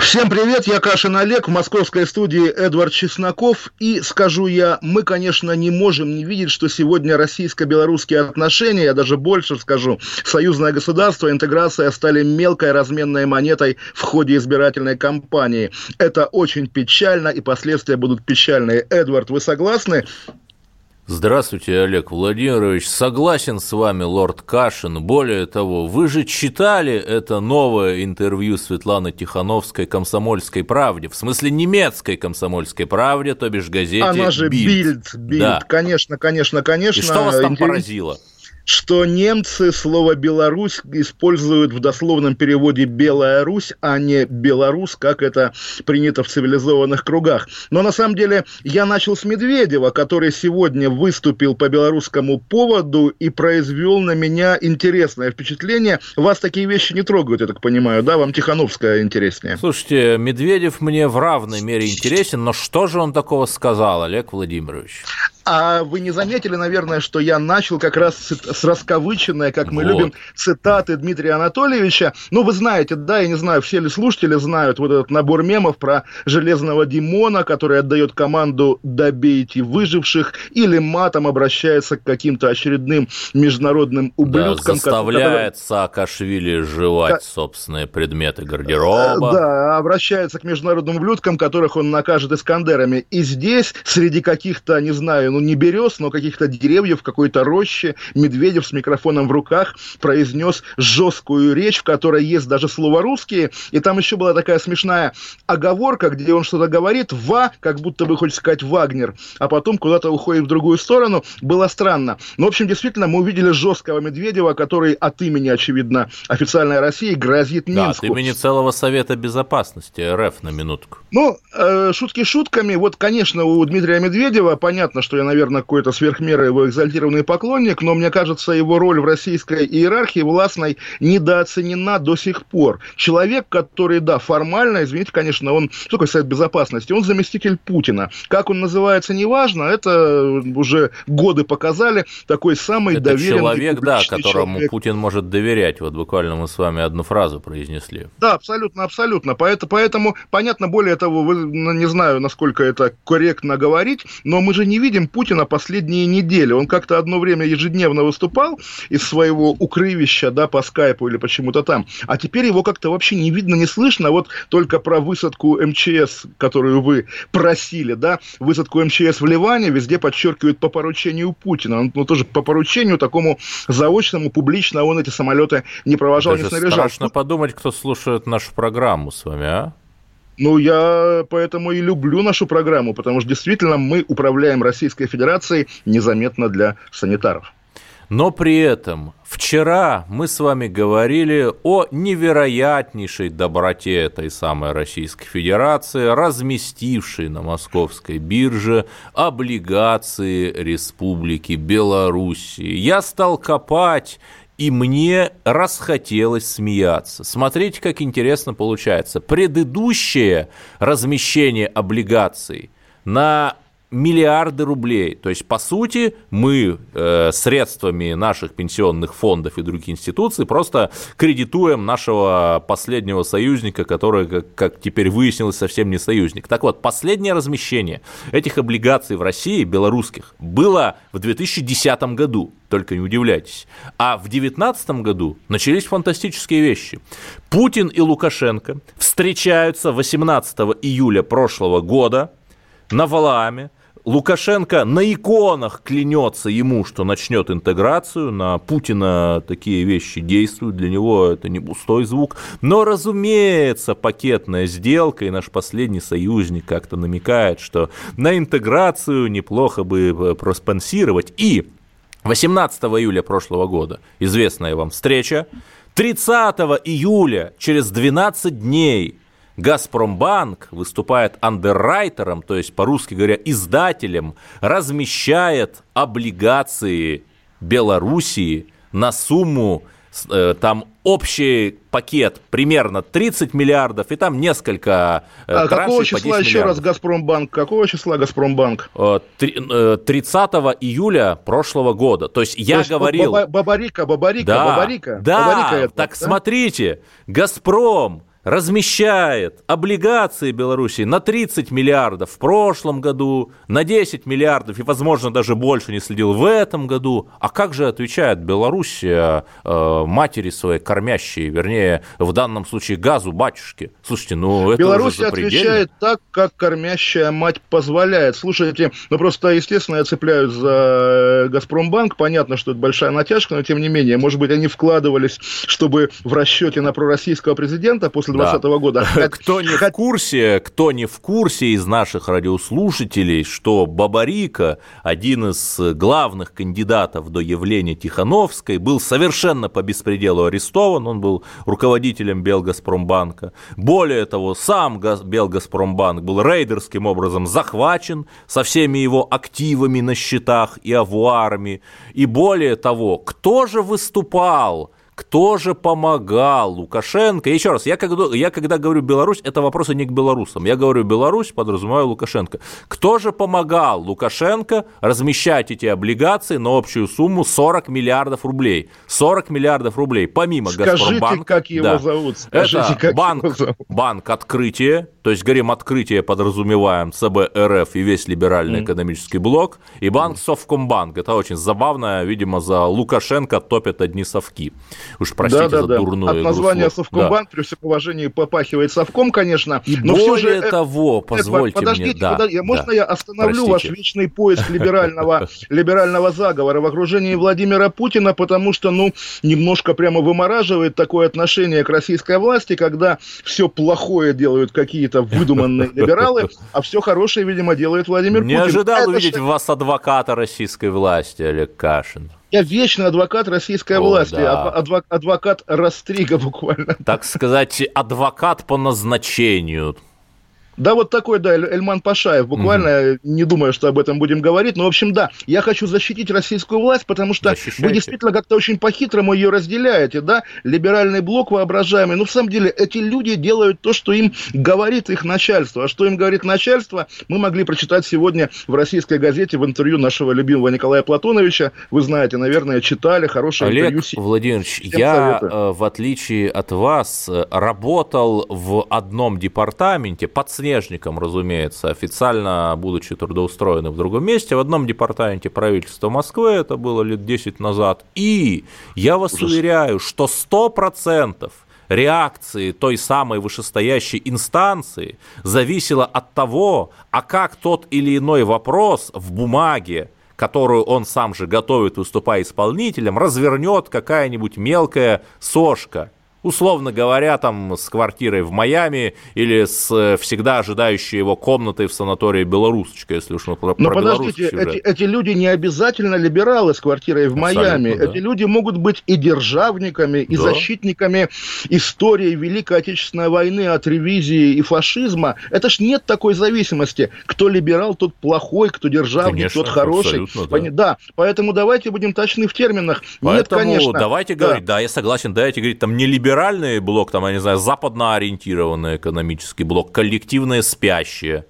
Всем привет, я Кашин Олег, в московской студии Эдвард Чесноков. И скажу я, мы, конечно, не можем не видеть, что сегодня российско-белорусские отношения, я даже больше скажу, союзное государство, интеграция стали мелкой разменной монетой в ходе избирательной кампании. Это очень печально, и последствия будут печальные. Эдвард, вы согласны? Здравствуйте, Олег Владимирович. Согласен с вами, лорд Кашин. Более того, вы же читали это новое интервью Светланы Тихановской «Комсомольской правде», в смысле немецкой «Комсомольской правде», то бишь газете Она же «Бильд». «Бильд», да. конечно, конечно, конечно. И что вас там поразило? Что немцы слово «Беларусь» используют в дословном переводе «Белая Русь», а не «Беларус», как это принято в цивилизованных кругах. Но на самом деле я начал с Медведева, который сегодня выступил по белорусскому поводу и произвел на меня интересное впечатление. Вас такие вещи не трогают, я так понимаю, да? Вам Тихановская интереснее. Слушайте, Медведев мне в равной мере интересен, но что же он такого сказал, Олег Владимирович? А вы не заметили, наверное, что я начал как раз с расковыченной, как мы вот. любим, цитаты Дмитрия Анатольевича. Ну, вы знаете, да, я не знаю, все ли слушатели знают вот этот набор мемов про Железного Димона, который отдает команду «добейте выживших» или матом обращается к каким-то очередным международным ублюдкам. Да, заставляет которые... Саакашвили жевать как... собственные предметы гардероба. Да, обращается к международным ублюдкам, которых он накажет Искандерами. И здесь, среди каких-то, не знаю, ну не берез, но каких-то деревьев, в какой-то роще, Медведев с микрофоном в руках произнес жесткую речь, в которой есть даже слова русские, и там еще была такая смешная оговорка, где он что-то говорит, «ва», как будто бы хочет сказать «Вагнер», а потом куда-то уходит в другую сторону, было странно. Но, в общем, действительно, мы увидели жесткого Медведева, который от имени, очевидно, официальной России грозит Минску. Да, от имени целого Совета Безопасности РФ на минутку. Ну, э, шутки шутками. Вот, конечно, у Дмитрия Медведева понятно, что я, наверное, какой-то сверхмеры его экзальтированный поклонник, но мне кажется, его роль в российской иерархии властной недооценена до сих пор. Человек, который, да, формально, извините, конечно, он, что такое Совет Безопасности? Он заместитель Путина. Как он называется, неважно, это уже годы показали, такой самый это доверенный человек, да, которому человек. Путин может доверять. Вот буквально мы с вами одну фразу произнесли. Да, абсолютно, абсолютно. Поэтому, поэтому понятно, более того, вы, ну, не знаю, насколько это корректно говорить, но мы же не видим Путина последние недели. Он как-то одно время ежедневно выступал из своего укрывища, да, по скайпу или почему-то там, а теперь его как-то вообще не видно, не слышно, вот только про высадку МЧС, которую вы просили, да, высадку МЧС в Ливане везде подчеркивают по поручению Путина, он ну, тоже по поручению такому заочному, публично он эти самолеты не провожал, Даже не снаряжал. страшно подумать, кто слушает нашу программу с вами, а? Ну, я поэтому и люблю нашу программу, потому что действительно мы управляем Российской Федерацией незаметно для санитаров. Но при этом вчера мы с вами говорили о невероятнейшей доброте этой самой Российской Федерации, разместившей на московской бирже облигации Республики Белоруссии. Я стал копать и мне расхотелось смеяться. Смотрите, как интересно получается. Предыдущее размещение облигаций на миллиарды рублей. То есть, по сути, мы э, средствами наших пенсионных фондов и других институций просто кредитуем нашего последнего союзника, который, как, как теперь выяснилось, совсем не союзник. Так вот, последнее размещение этих облигаций в России, белорусских, было в 2010 году. Только не удивляйтесь. А в 2019 году начались фантастические вещи. Путин и Лукашенко встречаются 18 июля прошлого года на Валааме, Лукашенко на иконах клянется ему, что начнет интеграцию, на Путина такие вещи действуют, для него это не пустой звук. Но, разумеется, пакетная сделка, и наш последний союзник как-то намекает, что на интеграцию неплохо бы э, проспонсировать. И 18 июля прошлого года известная вам встреча, 30 июля, через 12 дней, Газпромбанк выступает андеррайтером, то есть, по-русски говоря, издателем, размещает облигации Белоруссии на сумму Э, там общий пакет примерно 30 миллиардов, и там несколько э, А какого числа еще миллиардов. раз Газпромбанк? Какого числа Газпромбанк? 30 э, июля прошлого года. То есть я То есть говорил... Бабарика, Бабарика, да, Бабарика. Да, Бабарика это, так да? смотрите, Газпром размещает облигации Беларуси на 30 миллиардов в прошлом году, на 10 миллиардов и, возможно, даже больше не следил в этом году. А как же отвечает Белоруссия э, матери своей кормящей, вернее, в данном случае газу батюшки? Слушайте, ну это Беларусь отвечает так, как кормящая мать позволяет. Слушайте, ну просто, естественно, я цепляюсь за Газпромбанк. Понятно, что это большая натяжка, но тем не менее, может быть, они вкладывались, чтобы в расчете на пророссийского президента после 2020 да. года. Кто не в курсе, кто не в курсе из наших радиослушателей, что Бабарика, один из главных кандидатов до явления Тихановской, был совершенно по беспределу арестован, он был руководителем Белгазпромбанка. Более того, сам Белгазпромбанк был рейдерским образом захвачен со всеми его активами на счетах и авуарами. И более того, кто же выступал кто же помогал Лукашенко? Еще раз, я когда, я когда говорю Беларусь, это вопросы не к белорусам. Я говорю Беларусь, подразумеваю Лукашенко. Кто же помогал Лукашенко размещать эти облигации на общую сумму 40 миллиардов рублей? 40 миллиардов рублей, помимо Скажите, Газпромбанка. как его да. зовут? Скажите, это как банк, его зовут? банк открытие, то есть говорим открытие, подразумеваем ЦБ РФ и весь либеральный mm. экономический блок, и банк Совкомбанк. Это очень забавно, видимо, за Лукашенко топят одни совки. Уж простите да, да, за да. дурную От названия слов. Совкомбанк, да. при всем уважении, попахивает совком, конечно. И но более все же, того, позвольте подождите, мне... Да, подождите, можно да. я остановлю простите. ваш вечный поиск либерального, либерального заговора в окружении Владимира Путина, потому что, ну, немножко прямо вымораживает такое отношение к российской власти, когда все плохое делают какие-то выдуманные либералы, а все хорошее, видимо, делает Владимир Не Путин. Не ожидал Это увидеть в вас адвоката российской власти, Олег Кашин. Я вечный адвокат российской О, власти, да. адвокат, адвокат Растрига буквально. Так сказать, адвокат по назначению. Да, вот такой, да, Эльман Пашаев, буквально, угу. не думаю, что об этом будем говорить, но, в общем, да, я хочу защитить российскую власть, потому что Защищайте. вы действительно как-то очень по-хитрому ее разделяете, да, либеральный блок воображаемый, но, в самом деле, эти люди делают то, что им говорит их начальство, а что им говорит начальство, мы могли прочитать сегодня в российской газете в интервью нашего любимого Николая Платоновича, вы знаете, наверное, читали, хорошее Олег интервью. Владимирович, я, советую. Э, в отличие от вас, э, работал в одном департаменте, пациент снежником, разумеется, официально будучи трудоустроены в другом месте, в одном департаменте правительства Москвы, это было лет 10 назад. И я вас Ужас. уверяю, что 100% реакции той самой вышестоящей инстанции зависело от того, а как тот или иной вопрос в бумаге, которую он сам же готовит, выступая исполнителем, развернет какая-нибудь мелкая сошка – условно говоря, там с квартирой в Майами или с э, всегда ожидающей его комнатой в санатории Белорусочка, если уж мы про, Но про подождите, эти, эти люди не обязательно либералы с квартирой в Майами. Да. Эти люди могут быть и державниками, и да. защитниками истории Великой Отечественной войны от ревизии и фашизма. Это ж нет такой зависимости. Кто либерал, тот плохой, кто державник, Конечно, тот хороший. Да. да, поэтому давайте будем точны в терминах. Поэтому нет, конечно. давайте да. говорить, да, я согласен, давайте говорить, там не либерал либеральный блок, там, я не знаю, западно ориентированный экономический блок, коллективные спящие –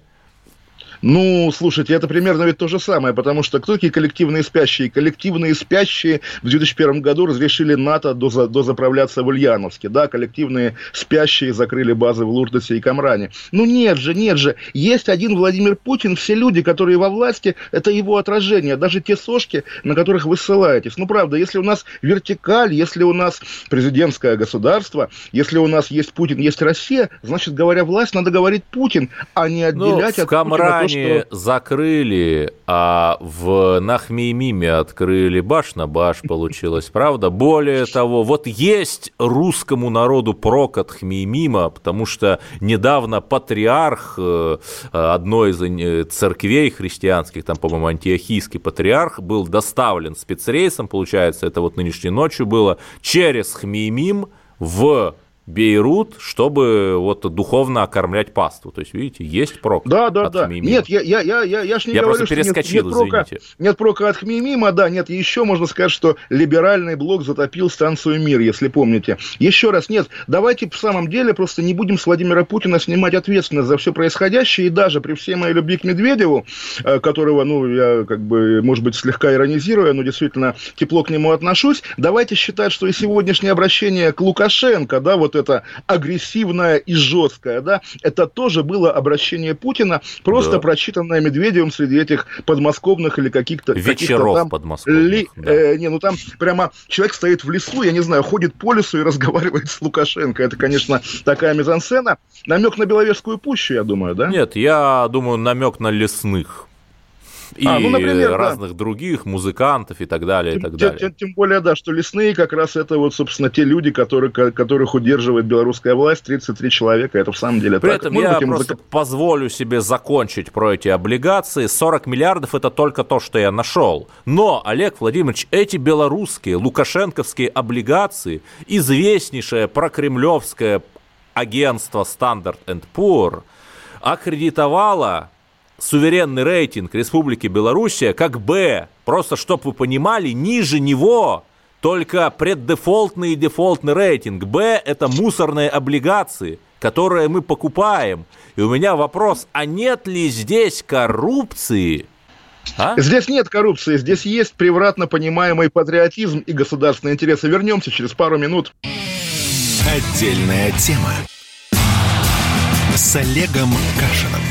ну, слушайте, это примерно ведь то же самое, потому что кто такие коллективные спящие? Коллективные спящие в 2001 году разрешили НАТО дозаправляться в Ульяновске, да, коллективные спящие закрыли базы в Лурдосе и Камране. Ну нет же, нет же, есть один Владимир Путин, все люди, которые во власти, это его отражение, даже те сошки, на которых вы ссылаетесь. Ну, правда, если у нас вертикаль, если у нас президентское государство, если у нас есть Путин, есть Россия, значит, говоря власть, надо говорить Путин, а не отделять ну, от Путина что... закрыли, а в Нахмеймиме открыли баш на баш, получилось, правда? Более того, вот есть русскому народу прокат Хмеймима, потому что недавно патриарх э, одной из э, церквей христианских, там, по-моему, антиохийский патриарх, был доставлен спецрейсом, получается, это вот нынешней ночью было, через Хмеймим в Бейрут, чтобы вот духовно окормлять пасту. То есть, видите, есть прок Да, да, да. Хмимима. Нет, я, я, я, я, я ж не я говорю, просто перескочил, нет, нет прока, извините. Нет прока от Хмимима, да, нет, еще можно сказать, что либеральный блок затопил станцию «Мир», если помните. Еще раз, нет, давайте в самом деле просто не будем с Владимира Путина снимать ответственность за все происходящее, и даже при всей моей любви к Медведеву, э, которого, ну, я как бы, может быть, слегка иронизируя, но действительно тепло к нему отношусь, давайте считать, что и сегодняшнее обращение к Лукашенко, да, вот это агрессивное и жесткое, да, это тоже было обращение Путина, просто Да. прочитанное Медведевым среди этих подмосковных или каких-то... Вечеров там подмосковных, ли- да. э, не, ну там прямо человек стоит в лесу, я не знаю, ходит по лесу и разговаривает с Лукашенко. Это, конечно, такая мизансцена. Намек на Беловежскую пущу, я думаю, да? Нет, я думаю, намек на лесных. И А, ну, например, да. разных других музыкантов и так далее, и так тем- далее. тем- тем более, да, что лесные как раз это вот, собственно, те люди, которые, ко- которых удерживает белорусская власть, 33 человека, это в самом деле При так. этом Может я быть, просто зак- позволю себе закончить про эти облигации. 40 миллиардов – это только то, что я нашел. Но, Олег Владимирович, эти белорусские, лукашенковские облигации, известнейшее прокремлевское агентство Standard Poor аккредитовало суверенный рейтинг Республики Белоруссия как Б. Просто, чтобы вы понимали, ниже него только преддефолтный и дефолтный рейтинг. Б – это мусорные облигации, которые мы покупаем. И у меня вопрос, а нет ли здесь коррупции? А? Здесь нет коррупции, здесь есть превратно понимаемый патриотизм и государственные интересы. Вернемся через пару минут. Отдельная тема. С Олегом Кашиным.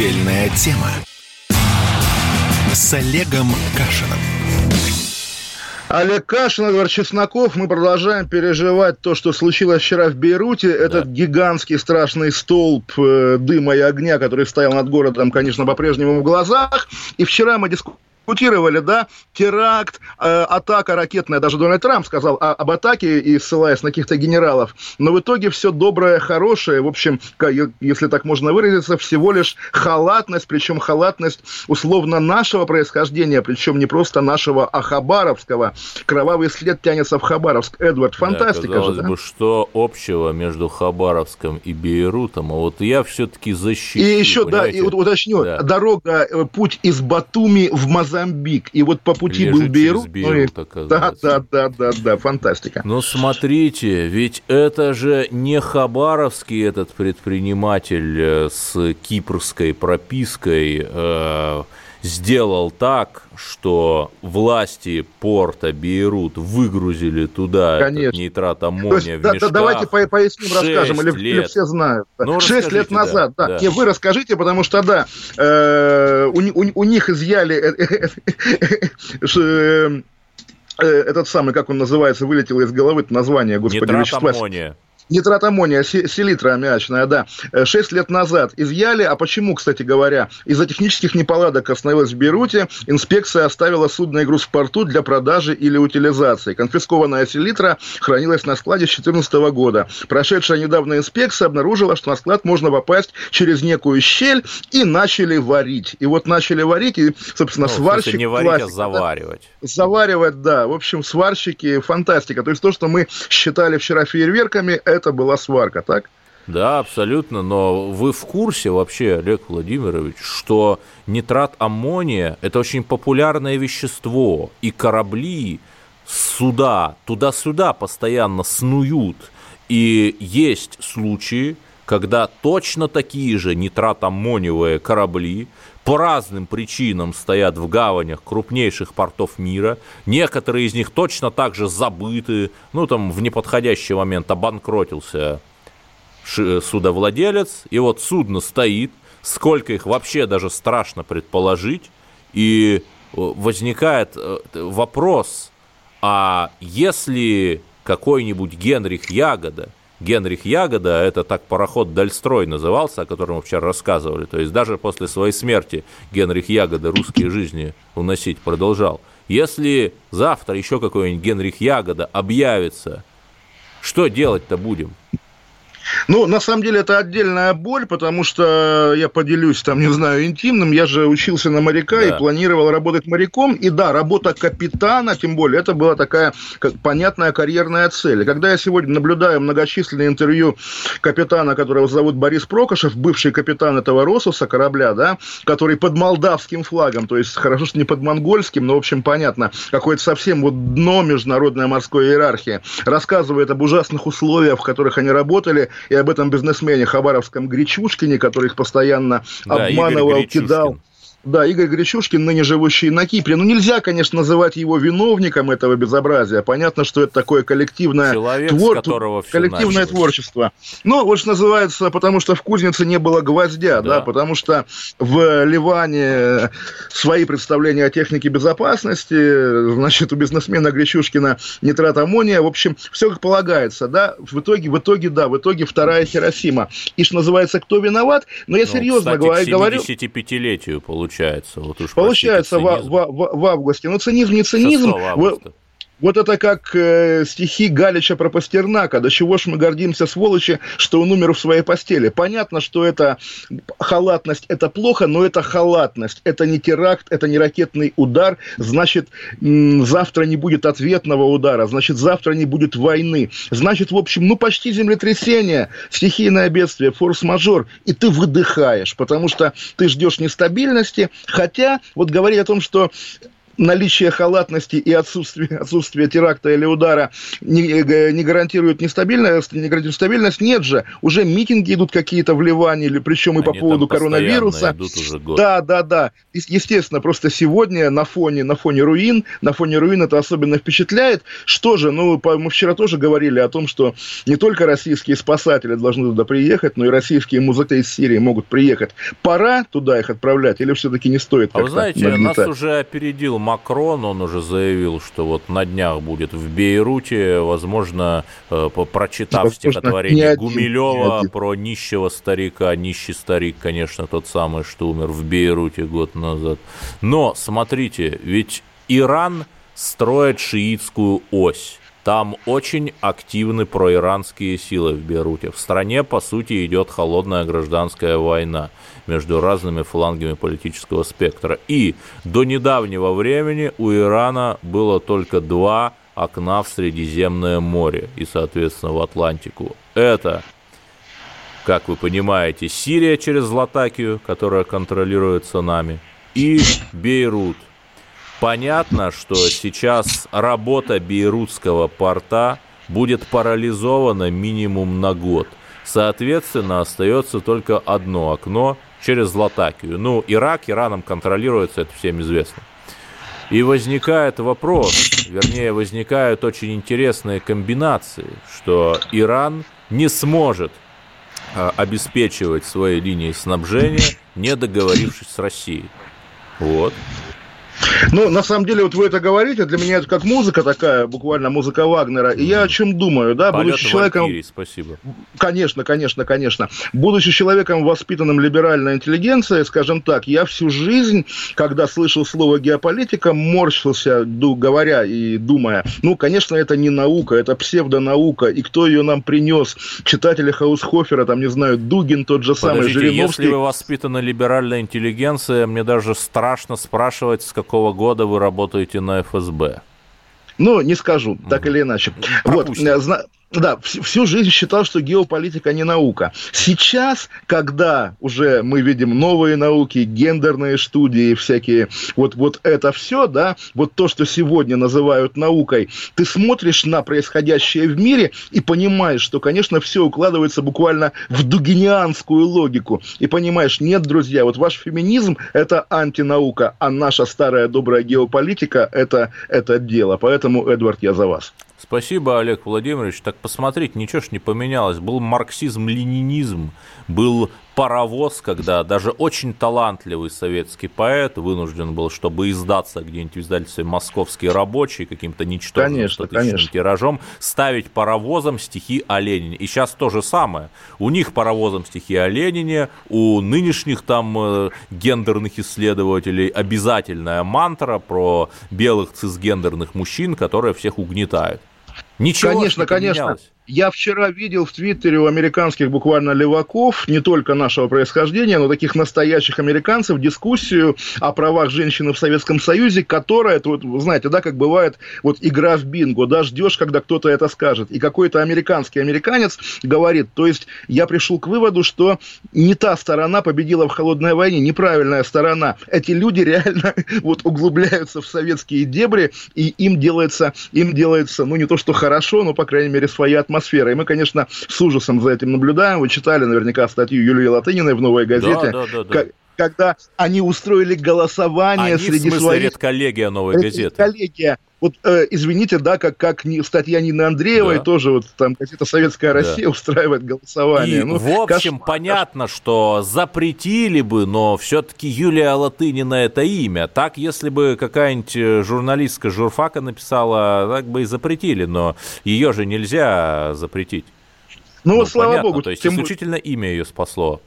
Отдельная тема. С Олегом Кашиным. Олег Кашин, Эдвард Чесноков. Мы продолжаем переживать то, что случилось вчера в Бейруте. Этот гигантский страшный столб э, дыма и огня, который стоял над городом, конечно, по-прежнему в глазах. И вчера мы дискутировали дискутировали, да, теракт, э, атака ракетная, даже Дональд Трамп сказал о- об атаке и ссылаясь на каких-то генералов, но в итоге все доброе, хорошее, в общем, если так можно выразиться, всего лишь халатность, причем халатность условно нашего происхождения, причем не просто нашего, а хабаровского. Кровавый след тянется в Хабаровск. Эдвард, фантастика да, же, да? бы, что общего между Хабаровском и Бейрутом, а вот я все-таки защищу. И еще, да, и понимаете? вот уточню, Да. дорога, э, путь из Батуми в Мозамбик, и вот по пути был Лежит Бейрут. ну и- да, да, да, да, да, фантастика. Но смотрите, ведь это же не Хабаровский этот предприниматель э, с кипрской пропиской э, сделал так, что власти порта Бейрут выгрузили туда Конечно. нитрат аммония есть, в да, да, мешках. давайте по- поясним, расскажем, или, или лет. все знают. Да. Ну, Шесть лет назад, да. да, да. Не, вы расскажите, потому что, да, э, у, у у них изъяли э, э, э, этот самый, как он называется, вылетело из головы название, господи, Нитрат вещества. аммония. Нитрат аммония, се- селитра аммиачная, да. Э, Шесть лет назад изъяли, а почему, кстати говоря? Из-за технических неполадок остановилась в Бейруте, инспекция оставила судно и груз в порту для продажи или утилизации. Конфискованная селитра хранилась на складе с 2014 года. Прошедшая недавно инспекция обнаружила, что на склад можно попасть через некую щель, и начали варить. И вот начали варить, и, собственно, Ну, сварщик... не варить, а классика, да, заваривать. Заваривать, да. В общем, сварщики, фантастика. То есть то, что мы считали вчера фейерверками, это была сварка, так? Да, абсолютно, но вы в курсе вообще, Олег Владимирович, что нитрат аммония – это очень популярное вещество, и корабли, суда, туда-сюда постоянно снуют, и есть случаи, когда точно такие же нитрат-аммониевые корабли по разным причинам стоят в гаванях крупнейших портов мира. Некоторые из них точно так же забыты, ну там в неподходящий момент обанкротился ши- судовладелец, и вот судно стоит, сколько их вообще даже страшно предположить, и э, возникает э, вопрос, а если какой-нибудь Генрих Ягода, Генрих Ягода, это так пароход Дальстрой назывался, о котором мы вчера рассказывали. То есть даже после своей смерти Генрих Ягода русские жизни уносить продолжал. Если завтра еще какой-нибудь Генрих Ягода объявится, что делать-то будем? Ну, на самом деле, это отдельная боль, потому что я поделюсь, там, не знаю, интимным. Я же учился на моряка да. и планировал работать моряком. И да, работа капитана, тем более, это была такая как, понятная карьерная цель. И когда я сегодня наблюдаю многочисленные интервью капитана, которого зовут Борис Прокошев, бывший капитан этого Росуса корабля, да, который под молдавским флагом, то есть хорошо, что не под монгольским, но, в общем, понятно, какое-то совсем вот дно международной морской иерархии, рассказывает об ужасных условиях, в которых они работали, и об этом бизнесмене Хабаровском Гречушкине, который их постоянно да, обманывал, кидал. Да, Игорь Гречушкин, ныне живущий на Кипре. Ну, нельзя, конечно, называть его виновником этого безобразия. Понятно, что это такое коллективное, Человек, твор... коллективное творчество. Но вот что называется, потому что в кузнице не было гвоздя, да. да, потому что в Ливане свои представления о технике безопасности, значит, у бизнесмена Гречушкина нитрат аммония, в общем, все как полагается, да, в итоге, в итоге, да, в итоге вторая Хиросима. И что называется, кто виноват? Но я ну, серьезно кстати, говорю... к 75-летию получается получается. Вот уж получается в, в, в, в августе. Но цинизм не цинизм. Вот это как э, стихи Галича про Пастернака. До чего ж мы гордимся, сволочи, что он умер в своей постели. Понятно, что это халатность, это плохо, но это халатность. Это не теракт, это не ракетный удар. Значит, завтра не будет ответного удара. Значит, завтра не будет войны. Значит, в общем, ну почти землетрясение, стихийное бедствие, форс-мажор. И ты выдыхаешь, потому что ты ждешь нестабильности. Хотя, вот говорить о том, что наличие халатности и отсутствие, отсутствие теракта или удара не, э, не гарантирует нестабильность, не гарантирует стабильность, нет же. Уже митинги идут какие-то в Ливане, или причем и Они по поводу коронавируса. Да, да, да. Естественно, просто сегодня на фоне, на фоне руин, на фоне руин это особенно впечатляет. Что же, ну, мы вчера тоже говорили о том, что не только российские спасатели должны туда приехать, но и российские музыканты из Сирии могут приехать. Пора туда их отправлять или все-таки не стоит? А вы знаете, нагнетать? нас уже опередил Макрон, он уже заявил, что вот на днях будет в Бейруте, возможно, э, прочитав возможно, стихотворение Гумилева про нищего старика, нищий старик, конечно, тот самый, что умер в Бейруте год назад. Но, смотрите, ведь Иран строит шиитскую ось. Там очень активны проиранские силы в Бейруте. В стране, по сути, идет холодная гражданская война между разными флангами политического спектра. И до недавнего времени у Ирана было только два окна в Средиземное море и, соответственно, в Атлантику. Это, как вы понимаете, Сирия через Латакию, которая контролируется нами, и Бейрут – Понятно, что сейчас работа Бейрутского порта будет парализована минимум на год. Соответственно, остается только одно окно через Латакию. Ну, Ирак Ираном контролируется, это всем известно. И возникает вопрос, вернее, возникают очень интересные комбинации, что Иран не сможет а, обеспечивать свои линии снабжения, не договорившись с Россией. Вот. Ну, на самом деле, вот вы это говорите, для меня это как музыка такая, буквально музыка Вагнера. И я о чем думаю, да, Полеты будучи человеком... Валькирий, спасибо. Конечно, конечно, конечно. Будучи человеком, воспитанным либеральной интеллигенцией, скажем так, я всю жизнь, когда слышал слово геополитика, морщился, говоря и думая, ну, конечно, это не наука, это псевдонаука, и кто ее нам принес? Читатели Хаусхофера, там, не знаю, Дугин тот же самый, Подождите, Жириновский. если вы воспитаны либеральной интеллигенцией, мне даже страшно спрашивать, с какого какого года вы работаете на ФСБ? Ну, не скажу, так или иначе. Пропустим. Вот, да, всю жизнь считал, что геополитика не наука. Сейчас, когда уже мы видим новые науки, гендерные студии, всякие, вот, вот это все, да, вот то, что сегодня называют наукой, ты смотришь на происходящее в мире и понимаешь, что, конечно, все укладывается буквально в дугинианскую логику. И понимаешь, нет, друзья, вот ваш феминизм – это антинаука, а наша старая добрая геополитика – это, это дело. Поэтому, Эдвард, я за вас. Спасибо, Олег Владимирович. Так посмотрите, ничего ж не поменялось. Был марксизм-ленинизм, был паровоз, когда даже очень талантливый советский поэт вынужден был, чтобы издаться где-нибудь в издательстве «Московский рабочий» каким-то ничтожным конечно, конечно. тиражом, ставить паровозом стихи о Ленине. И сейчас то же самое. У них паровозом стихи о Ленине, у нынешних там э, гендерных исследователей обязательная мантра про белых цисгендерных мужчин, которые всех угнетают. Ничего конечно, конечно. Я вчера видел в Твиттере у американских буквально леваков, не только нашего происхождения, но таких настоящих американцев, дискуссию о правах женщины в Советском Союзе, которая, это вот, знаете, да, как бывает, вот игра в бинго, да, ждешь, когда кто-то это скажет. И какой-то американский американец говорит, то есть я пришел к выводу, что не та сторона победила в холодной войне, неправильная сторона. Эти люди реально вот углубляются в советские дебри, и им делается, им делается, ну, не то что хорошо, но, по крайней мере, своя атмосфера атмосфера. И мы, конечно, с ужасом за этим наблюдаем. Вы читали наверняка статью Юлии Латыниной в «Новой газете». Да, да, да, да когда они устроили голосование они, среди в смысле, своих... редколлегия «Новой газеты». Редколлегия. Вот, э, извините, да, как, как статья Нины Андреевой, да. тоже вот там газета «Советская Россия» да. устраивает голосование. И, ну, в общем, кошмар, понятно, что запретили бы, но все-таки Юлия Латынина – это имя. Так, если бы какая-нибудь э, журналистка журфака написала, так бы и запретили, но ее же нельзя запретить. Ну, ну слава понятно, богу. То есть исключительно имя ее спасло.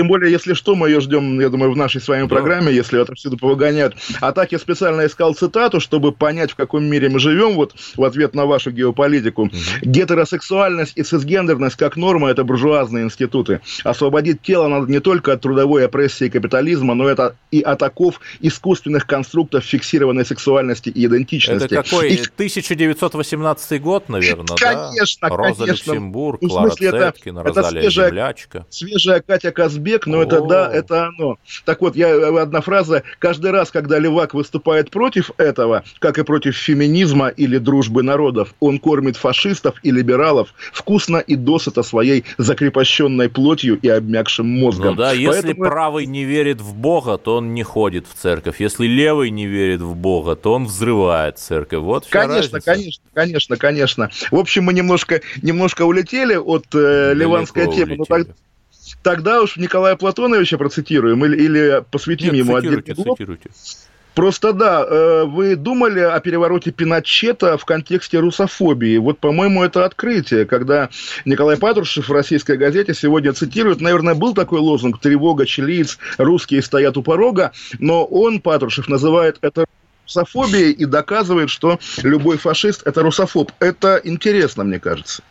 Тем более, если что, мы ее ждем, я думаю, в нашей с вами программе, если это всюду повыгоняют. А так я специально искал цитату, чтобы понять, в каком мире мы живем, вот в ответ на вашу геополитику. Гетеросексуальность и цисгендерность как норма – это буржуазные институты. Освободить тело надо не только от трудовой опрессии капитализма, но это и от оков искусственных конструктов фиксированной сексуальности и идентичности. Это какой? И... 1918 год, наверное, конечно, да? Роза конечно. Люксембург, ну, Клара Цеткин, это, это свежая, Землячка. Свежая Катя Казбек Казбек, но это да, это оно. Так вот, я одна фраза. Каждый раз, когда Левак выступает против этого, как и против феминизма или дружбы народов, он кормит фашистов и либералов вкусно и досыта своей закрепощенной плотью и обмякшим мозгом. Ну да, если Поэтому... правый не верит в Бога, то он не ходит в церковь. Если левый не верит в Бога, то он взрывает церковь. Вот конечно, разница. конечно, конечно, конечно. В общем, мы немножко, немножко улетели от э, ливанской темы. Но так, Тогда уж Николая Платоновича процитируем или, или посвятим Нет, ему отдельный блок. Цитируйте. Просто да, э, вы думали о перевороте Пиночета в контексте русофобии. Вот, по-моему, это открытие, когда Николай Патрушев в российской газете сегодня цитирует, наверное, был такой лозунг «Тревога, чилиец, русские стоят у порога», но он, Патрушев, называет это русофобией и доказывает, что любой фашист – это русофоб. Это интересно, мне кажется.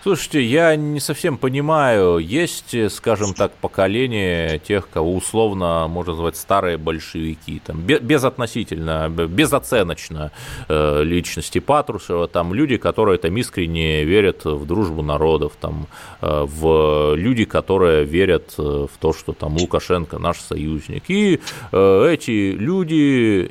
Слушайте, я не совсем понимаю, есть, скажем так, поколение тех, кого условно можно назвать старые большевики, там, безотносительно, безоценочно э, личности Патрушева, там люди, которые там искренне верят в дружбу народов, там, э, в люди, которые верят э, в то, что там Лукашенко наш союзник. И эти люди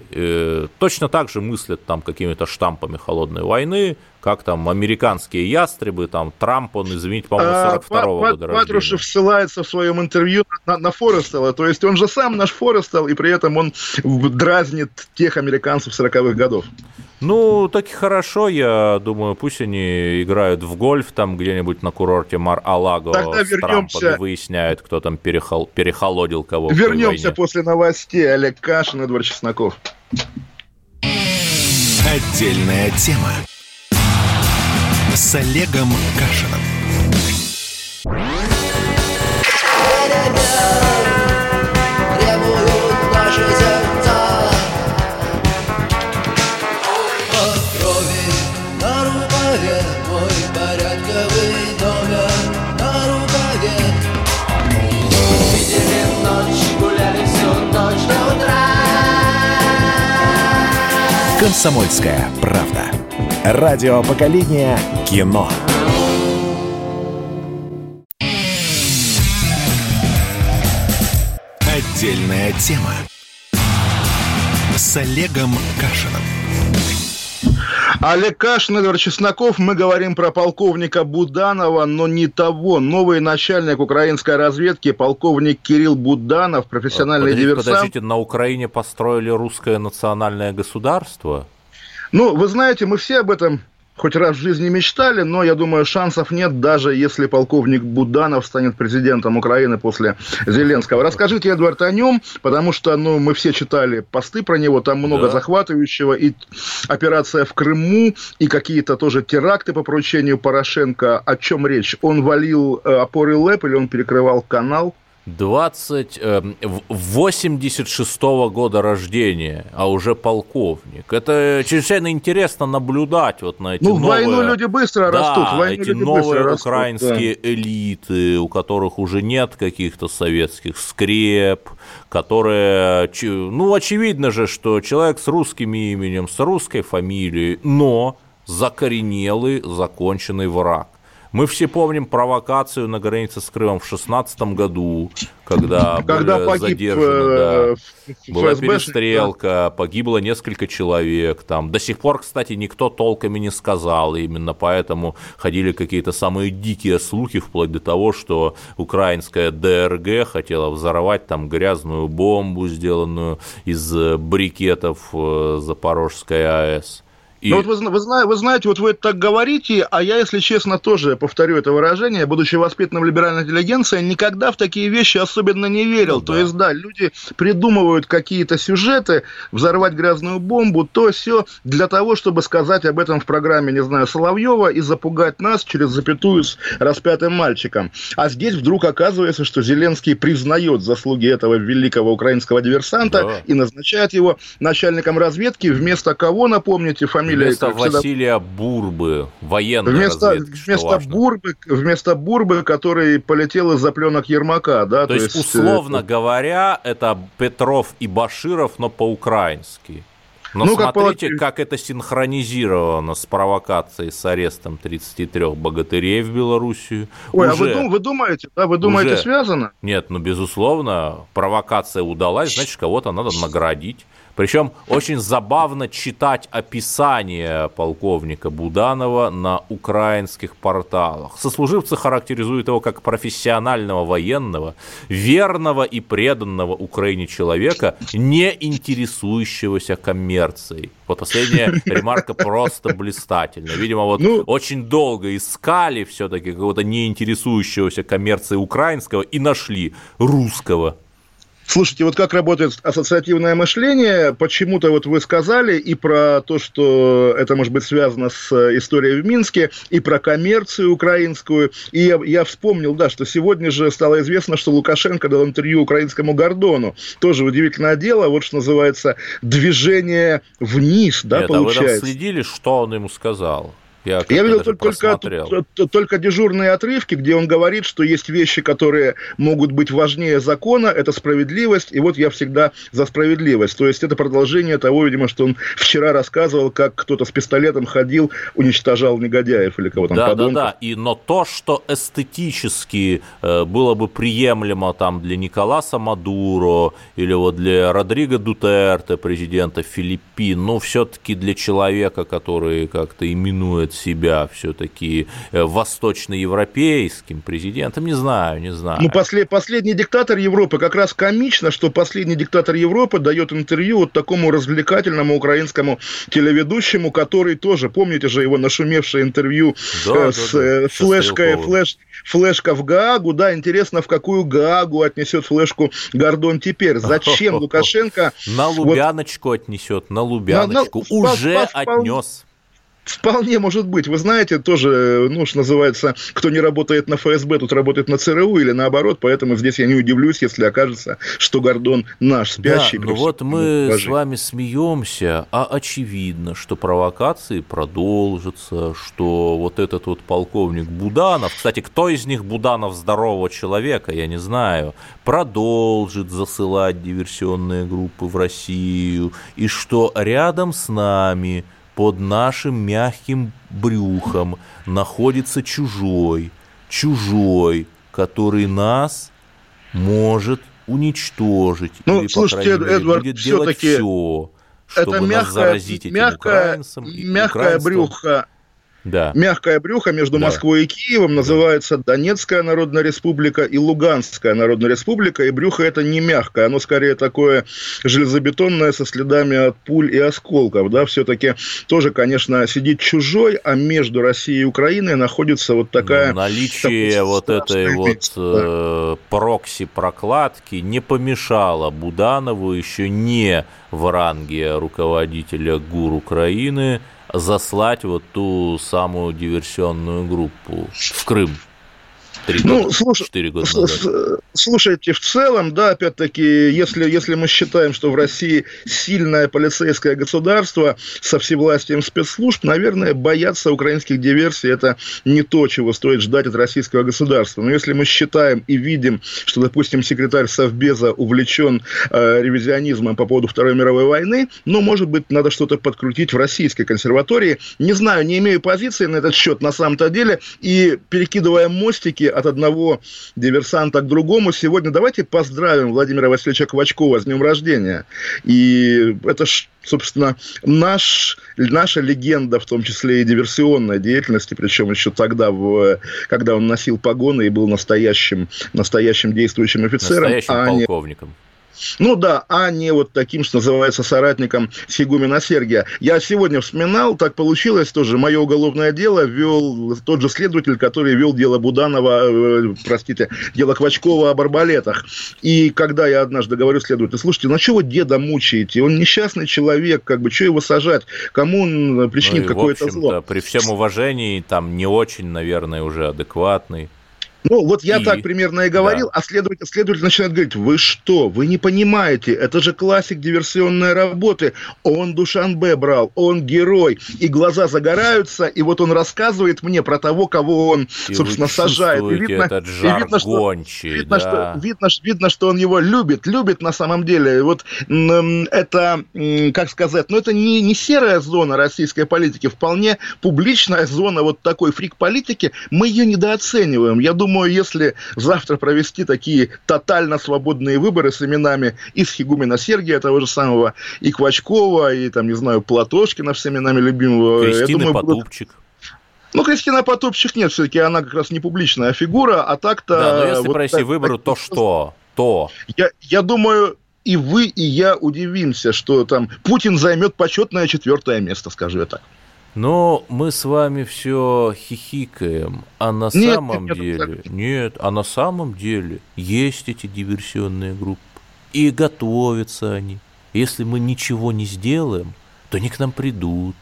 точно так же мыслят там какими-то штампами холодной войны, как там американские ястребы, там Трамп, он, извините, по-моему, 42-го а, года Патрушев ссылается в своем интервью на, на Форестелла, то есть он же сам наш Форестелл, и при этом он дразнит тех американцев 40-х годов. Ну, так и хорошо, я думаю, пусть они играют в гольф там где-нибудь на курорте Мар-Алаго Тогда с вернемся... Трампом выясняют, кто там перехол... перехолодил кого Вернемся после новостей. Олег Кашин, Эдвард Чесноков. Отдельная тема с Олегом Кашиным. Комсомольская правда. Радио поколения кино. Отдельная тема с Олегом Кашиным. Олег Кашин, Эдвард Чесноков. Мы говорим про полковника Буданова, но не того. Новый начальник украинской разведки, полковник Кирилл Буданов, профессиональный подождите, диверсант. Подождите, на Украине построили русское национальное государство? Ну, вы знаете, мы все об этом хоть раз в жизни мечтали, но я думаю, шансов нет, даже если полковник Буданов станет президентом Украины после Зеленского. Расскажите, Эдвард, о нем, потому что ну, мы все читали посты про него, там много да. захватывающего, и операция в Крыму, и какие-то тоже теракты по поручению Порошенко. О чем речь? Он валил э, опоры ЛЭП или он перекрывал канал? 20, э, 86 -го года рождения, а уже полковник. Это чрезвычайно интересно наблюдать вот на эти ну, новые... войну люди быстро да, растут. Войну эти новые растут, украинские да. элиты, у которых уже нет каких-то советских скреп, которые... Ну, очевидно же, что человек с русским именем, с русской фамилией, но закоренелый, законченный враг. Мы все помним провокацию на границе с Крымом в 16 году, когда, когда были погиб, задержаны, да. была перестрелка, да. погибло несколько человек. Там. До сих пор, кстати, никто толками не сказал, именно поэтому ходили какие-то самые дикие слухи, вплоть до того, что украинская ДРГ хотела взорвать там грязную бомбу, сделанную из брикетов э, Запорожской АЭС. И... Ну вот вы, вы, вы знаете, вот вы это так говорите, а я, если честно, тоже повторю это выражение, будучи воспитанным либеральной интеллигенцией, никогда в такие вещи особенно не верил. Ну, да. То есть, да, люди придумывают какие-то сюжеты, взорвать грязную бомбу, то все для того, чтобы сказать об этом в программе, не знаю, Соловьева и запугать нас через запятую с распятым мальчиком. А здесь вдруг оказывается, что Зеленский признает заслуги этого великого украинского диверсанта да. и назначает его начальником разведки вместо кого, напомните, фамилия фамилия. Вместо Василия Бурбы, военной вместо, разведки, вместо Бурбы, вместо Бурбы, который полетел из-за пленок Ермака, да. То, то есть, есть, условно это... говоря, это Петров и Баширов, но по-украински. Но ну, смотрите, как, как это синхронизировано с провокацией с арестом 33 богатырей в Белоруссию. Ой, уже, а вы, вы думаете, да, вы думаете, уже, связано? Нет, ну, безусловно, провокация удалась, значит, кого-то надо наградить. Причем очень забавно читать описание полковника Буданова на украинских порталах. Сослуживцы характеризуют его как профессионального военного, верного и преданного Украине человека, не интересующегося коммерцией. Вот последняя ремарка просто блистательная. Видимо, вот ну, очень долго искали все-таки какого-то не интересующегося коммерцией украинского и нашли русского Слушайте, вот как работает ассоциативное мышление, почему-то вот вы сказали и про то, что это может быть связано с э, историей в Минске, и про коммерцию украинскую, и я, я вспомнил, да, что сегодня же стало известно, что Лукашенко дал интервью украинскому Гордону, тоже удивительное дело, вот что называется движение вниз, да, Нет, получается. А вы там следили, что он ему сказал? Я, я видел только, только, только дежурные отрывки, где он говорит, что есть вещи, которые могут быть важнее закона, это справедливость, и вот я всегда за справедливость. То есть это продолжение того, видимо, что он вчера рассказывал, как кто-то с пистолетом ходил, уничтожал негодяев или кого-то. Да, подонков. да, да. И, но то, что эстетически э, было бы приемлемо там для Николаса Мадуро или вот для Родриго Дутерте, президента Филиппин, ну, все-таки для человека, который как-то именует себя все-таки э, восточноевропейским президентом, не знаю, не знаю. Ну, послед, последний диктатор Европы, как раз комично, что последний диктатор Европы дает интервью вот такому развлекательному украинскому телеведущему, который тоже, помните же его нашумевшее интервью да, э, с да, да. Э, флешкой, флеш, флешка в Гаагу, да, интересно, в какую Гаагу отнесет флешку Гордон теперь, зачем Лукашенко... На Лубяночку отнесет, на Лубяночку, уже отнес. Вполне может быть. Вы знаете, тоже, ну, что называется, кто не работает на ФСБ, тут работает на ЦРУ или наоборот, поэтому здесь я не удивлюсь, если окажется, что Гордон наш спящий. Да, ну вот мы с вами смеемся, а очевидно, что провокации продолжатся, что вот этот вот полковник Буданов, кстати, кто из них Буданов здорового человека, я не знаю, продолжит засылать диверсионные группы в Россию, и что рядом с нами – под нашим мягким брюхом находится чужой, чужой, который нас может уничтожить. Ну, или, слушайте, мере, Эдвард, будет делать все, чтобы это мягкое, нас заразить этим мягкое. Мягкое брюхо Да. Мягкое брюхо между да. Москвой и Киевом называется Донецкая Народная Республика и Луганская Народная Республика. И брюхо это не мягкое, оно скорее такое железобетонное со следами от пуль и осколков. Да? Все-таки тоже, конечно, сидит чужой, а между Россией и Украиной находится вот такая... Ну, наличие вот этой вот э, прокси-прокладки не помешало Буданову еще не в ранге руководителя ГУР Украины заслать вот ту самую диверсионную группу в Крым. Три ну, года, слушай, 4 года назад. Слушайте, в целом, да, опять-таки, если, если мы считаем, что в России сильное полицейское государство со всевластием спецслужб, наверное, бояться украинских диверсий – это не то, чего стоит ждать от российского государства. Но если мы считаем и видим, что, допустим, секретарь Совбеза увлечен э, ревизионизмом по поводу Второй мировой войны, ну, может быть, надо что-то подкрутить в российской консерватории. Не знаю, не имею позиции на этот счет на самом-то деле, и перекидывая мостики от одного диверсанта к другому. Сегодня давайте поздравим Владимира Васильевича Квачкова с днем рождения. И это ж, собственно, наш, наша легенда, в том числе и диверсионной деятельности, причем еще тогда, в, когда он носил погоны и был настоящим, настоящим действующим офицером. Настоящим а полковником. Не ну да, а не вот таким, что называется, соратником Сигумина Сергия. Я сегодня вспоминал, так получилось тоже, мое уголовное дело вел тот же следователь, который вел дело Буданова, э, простите, дело Квачкова об арбалетах. И когда я однажды говорю следователю, слушайте, ну что вы деда мучаете? Он несчастный человек, как бы, что его сажать? Кому он причинит ну, какое-то зло? При всем уважении, там не очень, наверное, уже адекватный. Ну, вот я и... так примерно и говорил, да. а следователь, следователь начинает говорить, вы что, вы не понимаете, это же классик диверсионной работы, он Душанбе брал, он герой, и глаза загораются, и вот он рассказывает мне про того, кого он, и собственно, сажает. И видно, этот жар и видно, что, видно, да. что, видно, видно, что он его любит, любит на самом деле. Вот это, как сказать, ну, это не, не серая зона российской политики, вполне публичная зона вот такой фрик-политики, мы ее недооцениваем. Я думаю, думаю, если завтра провести такие тотально свободные выборы с именами из Хигумина Сергия, того же самого, и Квачкова, и, там, не знаю, Платошкина, всеми нами любимого. Кристины я думаю, Потупчик. Будут... Ну, Кристина Потупчик нет, все-таки она как раз не публичная фигура, а так-то... Да, но если вот провести так, выборы, то что? То. Я, я думаю, и вы, и я удивимся, что там Путин займет почетное четвертое место, скажу я так. Но мы с вами все хихикаем, а на нет, самом нет, деле... Нет, нет, а на самом деле есть эти диверсионные группы. И готовятся они. Если мы ничего не сделаем, то они к нам придут.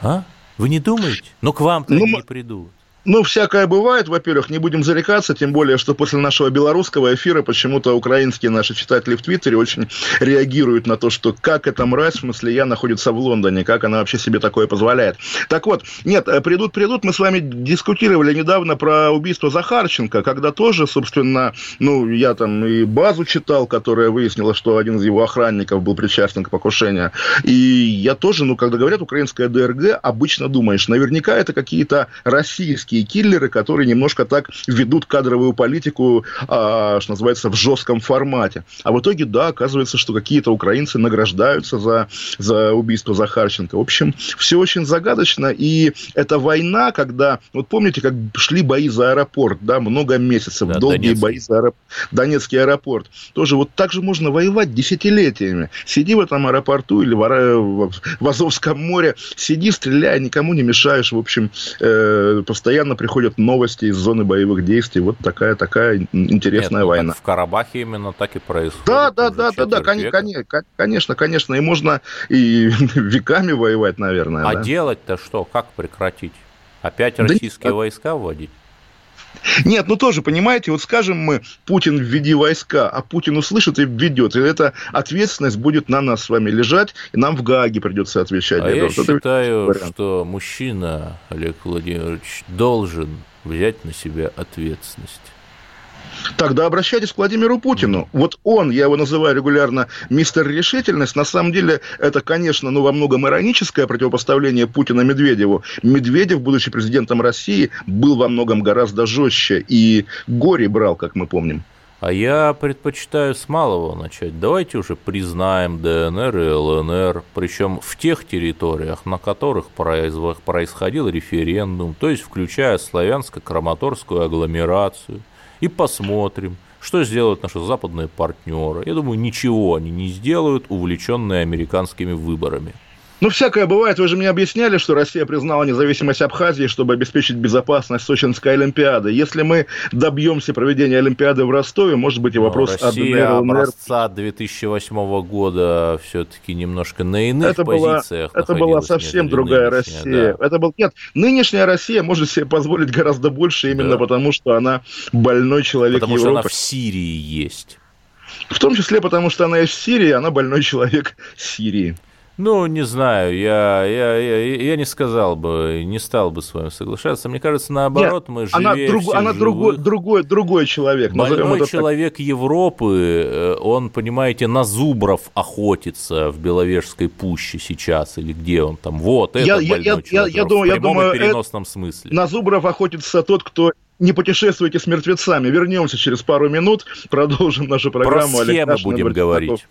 А? Вы не думаете? Но к вам-то ну, не придут. Ну, всякое бывает, во-первых, не будем зарекаться, тем более, что после нашего белорусского эфира почему-то украинские наши читатели в Твиттере очень реагируют на то, что как эта мразь, в смысле я, находится в Лондоне, как она вообще себе такое позволяет. Так вот, нет, э, придут, придут, мы с вами дискутировали недавно про убийство Захарченко, когда тоже, собственно, ну, я там и базу читал, которая выяснила, что один из его охранников был причастен к покушению, и я тоже, ну, когда говорят украинская ДРГ, обычно думаешь, наверняка это какие-то российские российские киллеры, которые немножко так ведут кадровую политику, а, что называется, в жестком формате. А в итоге, да, оказывается, что какие-то украинцы награждаются за, за убийство Захарченко. В общем, все очень загадочно. И эта война, когда, вот помните, как шли бои за аэропорт, да, много месяцев, да, долгие Донецкий. бои за аэропорт, Донецкий аэропорт. Тоже вот так же можно воевать десятилетиями. Сиди в этом аэропорту или в, в Азовском море, сиди, стреляй, никому не мешаешь. В общем, э, постоянно постоянно приходят новости из зоны боевых действий. Вот такая такая интересная Нет, ну, война. в Карабахе именно так и происходит. Да, да, да, да, да, конечно, конечно, конечно, и можно и веками воевать, наверное. А да. делать-то что? Как прекратить? Опять да российские нет, войска вводить? Нет, ну тоже, понимаете, вот скажем мы, Путин введи войска, а Путин услышит и введет. И эта ответственность будет на нас с вами лежать, и нам в Гааге придется отвечать. А я вот считаю, это... что мужчина, Олег Владимирович, должен взять на себя ответственность. Тогда обращайтесь к Владимиру Путину. Вот он, я его называю регулярно мистер решительность, на самом деле это, конечно, ну, во многом ироническое противопоставление Путина Медведеву. Медведев, будучи президентом России, был во многом гораздо жестче и горе брал, как мы помним. А я предпочитаю с малого начать. Давайте уже признаем ДНР и ЛНР, причем в тех территориях, на которых происходил референдум, то есть включая славянско-краматорскую агломерацию, и посмотрим, что сделают наши западные партнеры. Я думаю, ничего они не сделают, увлеченные американскими выборами. Ну, всякое бывает. Вы же мне объясняли, что Россия признала независимость Абхазии, чтобы обеспечить безопасность Сочинской Олимпиады. Если мы добьемся проведения Олимпиады в Ростове, может быть, и вопрос Но Россия о ДНР, образца 2008 года все-таки немножко на иных это позициях была, Это была совсем другая Россия. Да. Это был, нет, нынешняя Россия может себе позволить гораздо больше именно да. потому, что она больной человек Потому Европы. что она в Сирии есть. В том числе потому, что она из Сирии, она больной человек Сирии. Ну, не знаю, я, я, я, я не сказал бы, не стал бы с вами соглашаться. Мне кажется, наоборот, Нет, мы живее Она, друг, она другой, другой, другой человек. Больной человек так. Европы, э, он, понимаете, на зубров охотится в Беловежской пуще сейчас, или где он там. Вот, это я, больной я, человек я, я, в прямом я думаю, и переносном это, смысле. На зубров охотится тот, кто не путешествуйте с мертвецами. Вернемся через пару минут, продолжим нашу программу. Про схемы будем говорить.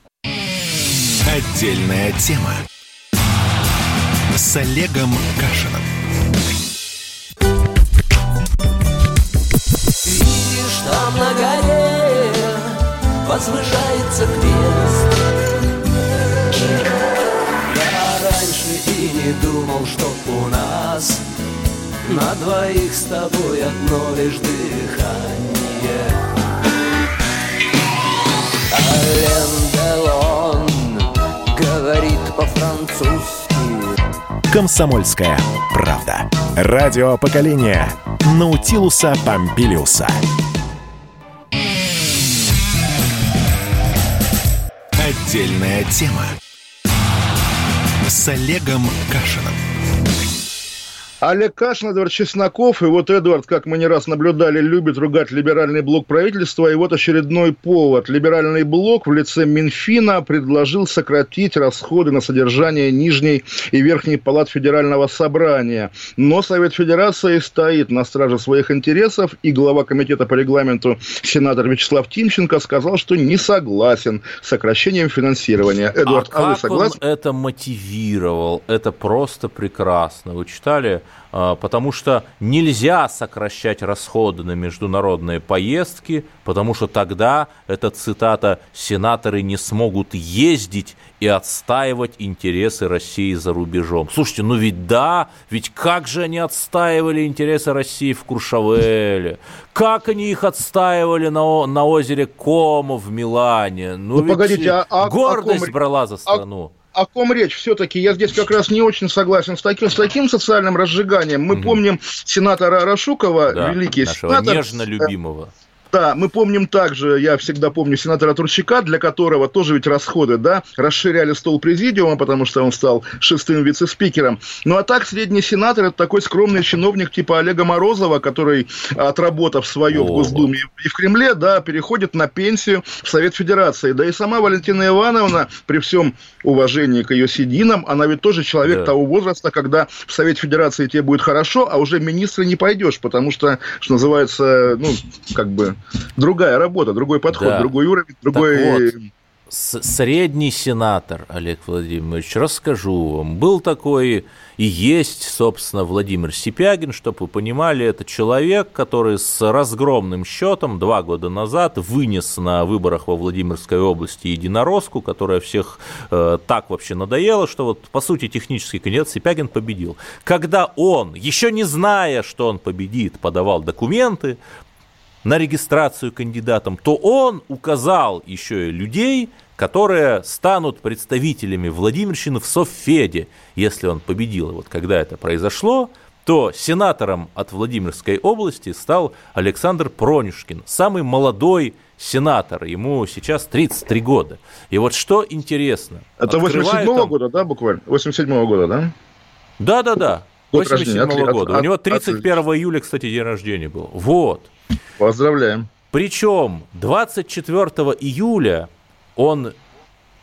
Отдельная тема с Олегом Кашиным. Видишь, там на горе возвышается крест. Я раньше и не думал, что у нас на двоих с тобой одно лишь дыхание. Ален Делон говорит по-французски. Комсомольская правда. Радио поколения Наутилуса Помпилиуса. Отдельная тема с Олегом Кашиным. Олег Кашин, Эдвард Чесноков. И вот Эдвард, как мы не раз наблюдали, любит ругать либеральный блок правительства. И вот очередной повод. Либеральный блок в лице Минфина предложил сократить расходы на содержание Нижней и Верхней палат Федерального собрания. Но Совет Федерации стоит на страже своих интересов. И глава комитета по регламенту сенатор Вячеслав Тимченко сказал, что не согласен с сокращением финансирования. Эдвард, а, а вы согласны? он это мотивировал? Это просто прекрасно. Вы читали потому что нельзя сокращать расходы на международные поездки, потому что тогда, эта цитата, сенаторы не смогут ездить и отстаивать интересы России за рубежом. Слушайте, ну ведь да, ведь как же они отстаивали интересы России в Куршавеле, как они их отстаивали на, на озере Комо в Милане. Ну, ну погодите, а, а, гордость а, брала за страну. А о ком речь? Все-таки я здесь как раз не очень согласен с таким, с таким социальным разжиганием. Мы угу. помним сенатора Рашукова, да, великий сенатор. нежно любимого. Да, мы помним также, я всегда помню сенатора Турчака, для которого тоже ведь расходы, да, расширяли стол президиума, потому что он стал шестым вице-спикером. Ну а так, средний сенатор – это такой скромный чиновник типа Олега Морозова, который, отработав свое О. в Госдуме и в Кремле, да, переходит на пенсию в Совет Федерации. Да и сама Валентина Ивановна, при всем уважении к ее сединам, она ведь тоже человек да. того возраста, когда в Совет Федерации тебе будет хорошо, а уже министры не пойдешь, потому что, что называется, ну, как бы другая работа, другой подход, да. другой уровень, другой... вот, средний сенатор Олег Владимирович, расскажу вам, был такой и есть, собственно, Владимир Сипягин, чтобы вы понимали, это человек, который с разгромным счетом два года назад вынес на выборах во Владимирской области единороску, которая всех э, так вообще надоела, что вот, по сути, технический кандидат Сипягин победил. Когда он, еще не зная, что он победит, подавал документы, на регистрацию кандидатом, то он указал еще и людей, которые станут представителями Владимирщины в Софеде, если он победил. И вот когда это произошло, то сенатором от Владимирской области стал Александр Пронюшкин, самый молодой сенатор, ему сейчас 33 года. И вот что интересно. Это 87-го там... года, да, буквально? 87-го года, да? Да-да-да, 87-го года. От, У него 31 от... июля, кстати, день рождения был. Вот. Поздравляем. Причем 24 июля он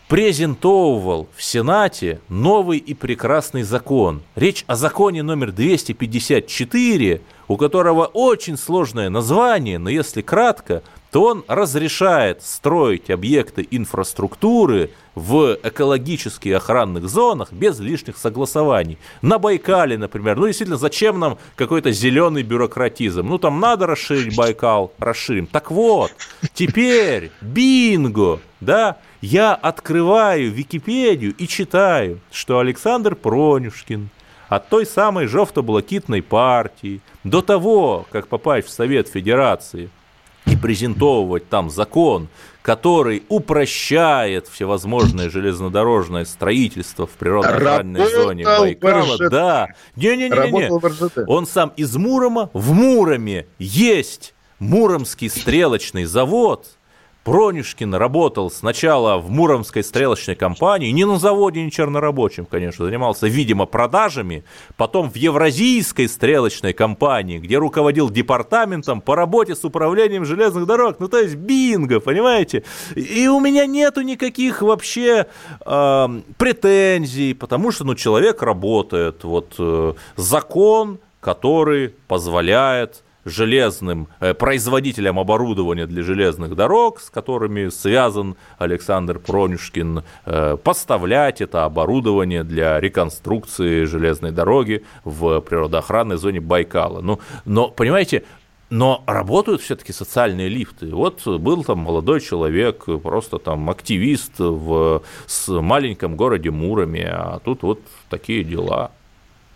презентовывал в Сенате новый и прекрасный закон. Речь о законе номер 254, у которого очень сложное название, но если кратко, то он разрешает строить объекты инфраструктуры в экологически охранных зонах без лишних согласований. На Байкале, например, ну действительно, зачем нам какой-то зеленый бюрократизм? Ну там надо расширить Байкал, расширим. Так вот, теперь, бинго, да, я открываю Википедию и читаю, что Александр Пронюшкин от той самой жовто-блакитной партии до того, как попасть в Совет Федерации и презентовывать там закон, который упрощает всевозможное железнодорожное строительство в природно-охранной зоне Байкала. Да, не-не-не, он сам из Мурома, в Муроме есть Муромский стрелочный завод – Пронюшкин работал сначала в Муромской стрелочной компании, не на заводе, не чернорабочим, конечно, занимался, видимо, продажами, потом в Евразийской стрелочной компании, где руководил департаментом по работе с управлением железных дорог, ну то есть бинго, понимаете? И у меня нету никаких вообще э, претензий, потому что, ну, человек работает, вот э, закон, который позволяет железным э, производителям оборудования для железных дорог, с которыми связан Александр Пронюшкин, э, поставлять это оборудование для реконструкции железной дороги в природоохранной зоне Байкала. Ну, но, понимаете, но работают все-таки социальные лифты. Вот был там молодой человек, просто там активист в с маленьком городе Муроме, а тут вот такие дела.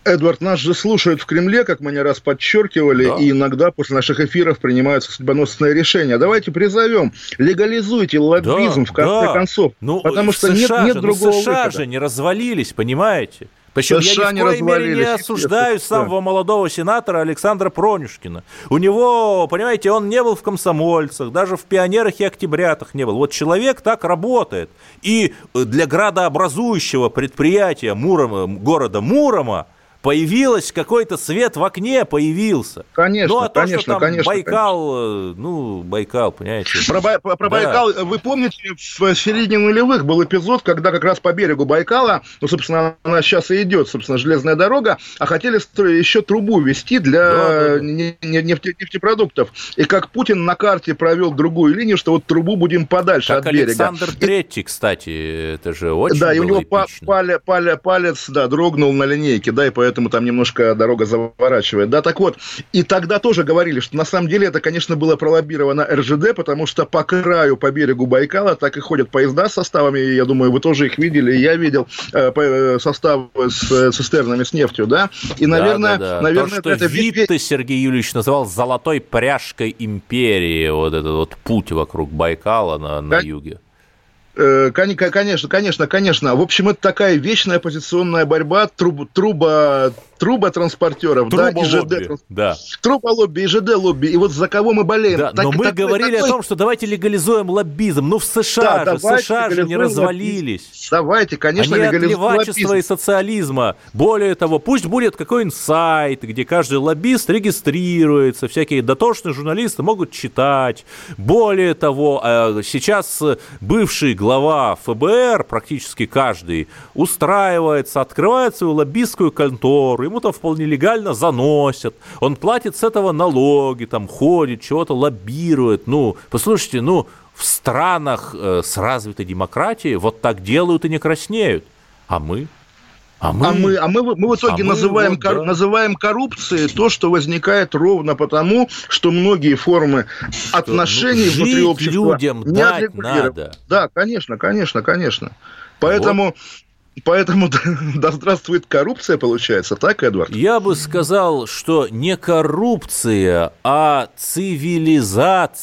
Эдвард, нас же слушают в Кремле, как мы не раз подчеркивали, да. и иногда после наших эфиров принимаются судьбоносные решения. Давайте призовем, легализуйте лоббизм да, в конце да. концов, ну, потому что нет, же, нет ну, другого ну, США выхода. же не развалились, понимаете? Причем США я ни в коей мере не осуждаю самого молодого сенатора Александра Пронюшкина. У него, понимаете, он не был в комсомольцах, даже в пионерах и октябрятах не был. Вот человек так работает. И для градообразующего предприятия Мурома, города Мурома появилось, какой-то свет в окне появился. Конечно, ну, а то, конечно, что там конечно. Байкал, конечно. Э, ну, Байкал, понимаете. Про, про, про да. Байкал, вы помните, в середине нулевых был эпизод, когда как раз по берегу Байкала, ну, собственно, она сейчас и идет, собственно, железная дорога, а хотели еще трубу вести для да, да, да. Нефте, нефтепродуктов. И как Путин на карте провел другую линию, что вот трубу будем подальше как от берега. Александр Третий, кстати, это же очень Да, и у него палец, палец, палец, да, дрогнул на линейке, да, и поэтому поэтому там немножко дорога заворачивает. Да, так вот, и тогда тоже говорили, что на самом деле это, конечно, было пролоббировано РЖД, потому что по краю, по берегу Байкала так и ходят поезда с составами, я думаю, вы тоже их видели, я видел э, э состав с э, цистернами с нефтью, да, и, наверное... Да, да, да. наверное То, что это... вид ты, Сергей Юрьевич, называл золотой пряжкой империи, вот этот вот путь вокруг Байкала на, на юге. Э, конечно, конечно, конечно. В общем, это такая вечная оппозиционная борьба труб, труба, труботранспортеров, да, и ЖД. Да. Труболобби и ЖД-лобби. И вот за кого мы болеем. Да, так, но мы так, говорили такой... о том, что давайте легализуем лоббизм. Ну, в США да, же, США же не развалились. Лоббизм. Давайте, конечно, Они легализуем от левачества и социализма. Более того, пусть будет какой-нибудь сайт, где каждый лоббист регистрируется, всякие дотошные журналисты могут читать. Более того, э, сейчас бывший глава ФБР, практически каждый, устраивается, открывает свою лоббистскую контору, ему там вполне легально заносят, он платит с этого налоги, там ходит, чего-то лоббирует. Ну, послушайте, ну, в странах э, с развитой демократией вот так делают и не краснеют. А мы? А мы, а мы, а мы, мы в итоге а называем, вот, кор, да. называем коррупцией то, что возникает ровно потому, что многие формы что, отношений ну, внутри общества людям не дать надо. Да, конечно, конечно, конечно. Поэтому вот. Поэтому да здравствует коррупция, получается, так, Эдвард? Я бы сказал, что не коррупция, а цивилизация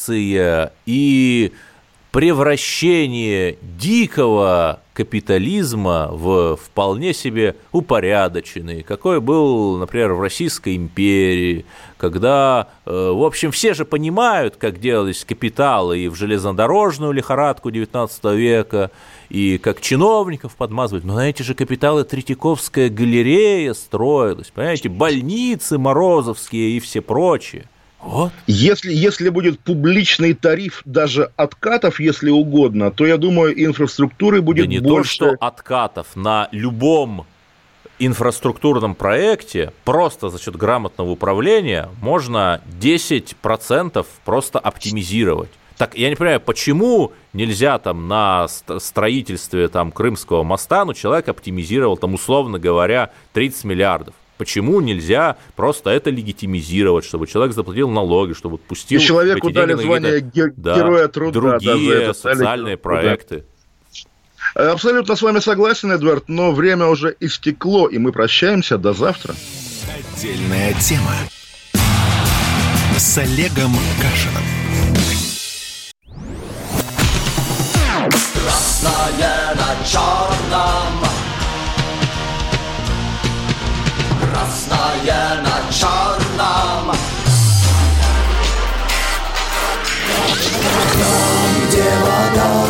и превращение дикого капитализма в вполне себе упорядоченный, какой был, например, в Российской империи, когда, э, в общем, все же понимают, как делались капиталы и в железнодорожную лихорадку XIX века, и как чиновников подмазывать. Но на эти же капиталы Третьяковская галерея строилась, понимаете, больницы морозовские и все прочее. Вот. Если, если будет публичный тариф даже откатов, если угодно, то я думаю, инфраструктуры будет да не больше. то, что откатов на любом инфраструктурном проекте просто за счет грамотного управления можно 10% просто оптимизировать. Так я не понимаю, почему нельзя там на строительстве там Крымского моста, ну, человек оптимизировал там, условно говоря, 30 миллиардов. Почему нельзя просто это легитимизировать, чтобы человек заплатил налоги, чтобы пустил... И человеку дали звание ге- да, Героя Труда. Другие да, это социальные проекты. Абсолютно с вами согласен, Эдвард, но время уже истекло, и мы прощаемся. До завтра. Отдельная тема с Олегом Кашиным. Красное на черном Черном Там, где вода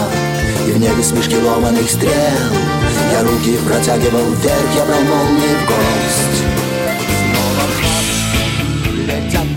И в небе смешки ломаных стрел. Я руки протягивал вверх Я брал молнии в гость. Снова летят